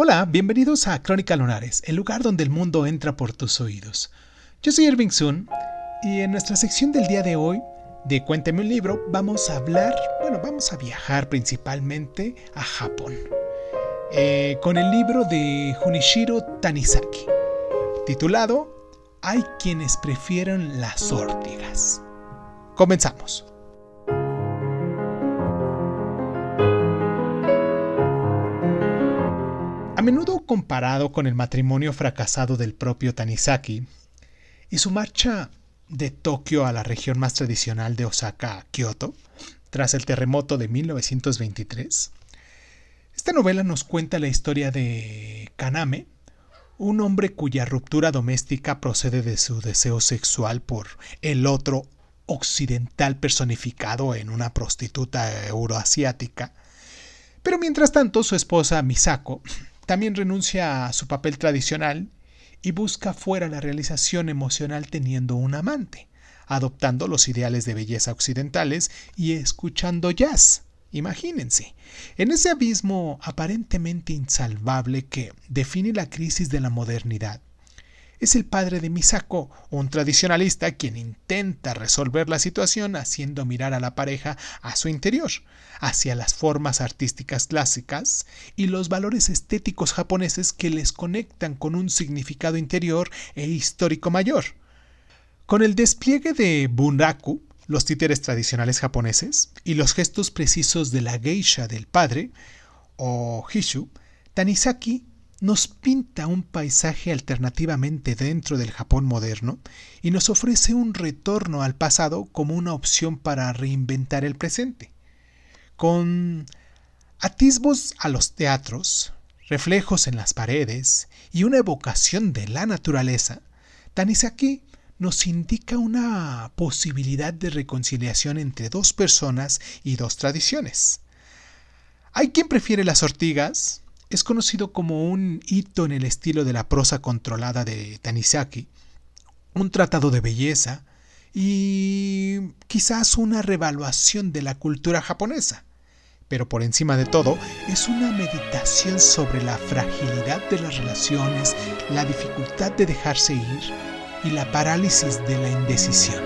Hola, bienvenidos a Crónica Lunares, el lugar donde el mundo entra por tus oídos. Yo soy Irving Sun y en nuestra sección del día de hoy de Cuénteme un libro vamos a hablar, bueno, vamos a viajar principalmente a Japón. Eh, con el libro de Junichiro Tanizaki, titulado Hay quienes prefieren las órtigas. Comenzamos. A menudo comparado con el matrimonio fracasado del propio Tanizaki y su marcha de Tokio a la región más tradicional de Osaka, Kyoto, tras el terremoto de 1923, esta novela nos cuenta la historia de Kaname, un hombre cuya ruptura doméstica procede de su deseo sexual por el otro occidental personificado en una prostituta euroasiática. Pero mientras tanto, su esposa Misako también renuncia a su papel tradicional y busca fuera la realización emocional teniendo un amante, adoptando los ideales de belleza occidentales y escuchando jazz. Imagínense, en ese abismo aparentemente insalvable que define la crisis de la modernidad, es el padre de Misako, un tradicionalista quien intenta resolver la situación haciendo mirar a la pareja a su interior, hacia las formas artísticas clásicas y los valores estéticos japoneses que les conectan con un significado interior e histórico mayor. Con el despliegue de Bunraku, los títeres tradicionales japoneses, y los gestos precisos de la geisha del padre, o Hishu, Tanizaki nos pinta un paisaje alternativamente dentro del Japón moderno y nos ofrece un retorno al pasado como una opción para reinventar el presente. Con atisbos a los teatros, reflejos en las paredes y una evocación de la naturaleza, Tanizaki nos indica una posibilidad de reconciliación entre dos personas y dos tradiciones. Hay quien prefiere las ortigas, es conocido como un hito en el estilo de la prosa controlada de Tanizaki, un tratado de belleza y quizás una revaluación de la cultura japonesa. Pero por encima de todo, es una meditación sobre la fragilidad de las relaciones, la dificultad de dejarse ir y la parálisis de la indecisión.